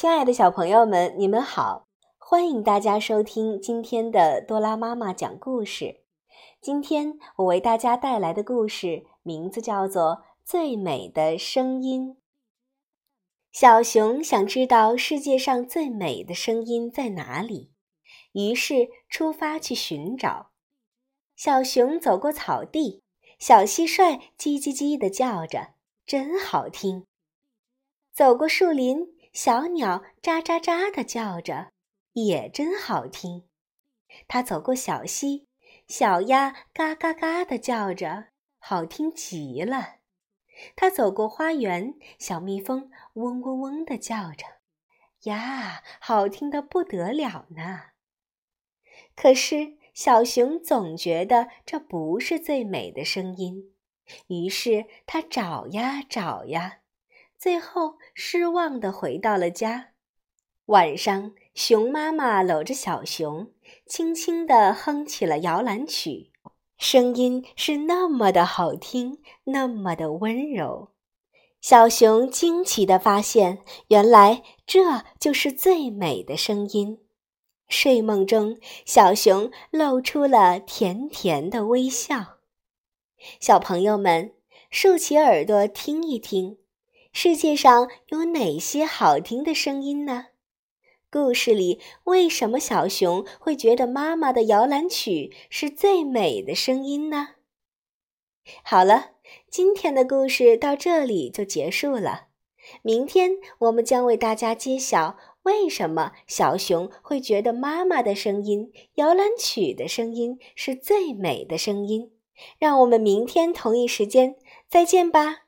亲爱的小朋友们，你们好！欢迎大家收听今天的多拉妈妈讲故事。今天我为大家带来的故事名字叫做《最美的声音》。小熊想知道世界上最美的声音在哪里，于是出发去寻找。小熊走过草地，小蟋蟀叽叽叽地叫着，真好听。走过树林。小鸟喳喳喳地叫着，也真好听。它走过小溪，小鸭嘎嘎嘎地叫着，好听极了。它走过花园，小蜜蜂嗡嗡嗡地叫着，呀，好听的不得了呢。可是小熊总觉得这不是最美的声音，于是它找呀找呀。最后，失望的回到了家。晚上，熊妈妈搂着小熊，轻轻地哼起了摇篮曲，声音是那么的好听，那么的温柔。小熊惊奇的发现，原来这就是最美的声音。睡梦中，小熊露出了甜甜的微笑。小朋友们，竖起耳朵听一听。世界上有哪些好听的声音呢？故事里为什么小熊会觉得妈妈的摇篮曲是最美的声音呢？好了，今天的故事到这里就结束了。明天我们将为大家揭晓为什么小熊会觉得妈妈的声音、摇篮曲的声音是最美的声音。让我们明天同一时间再见吧。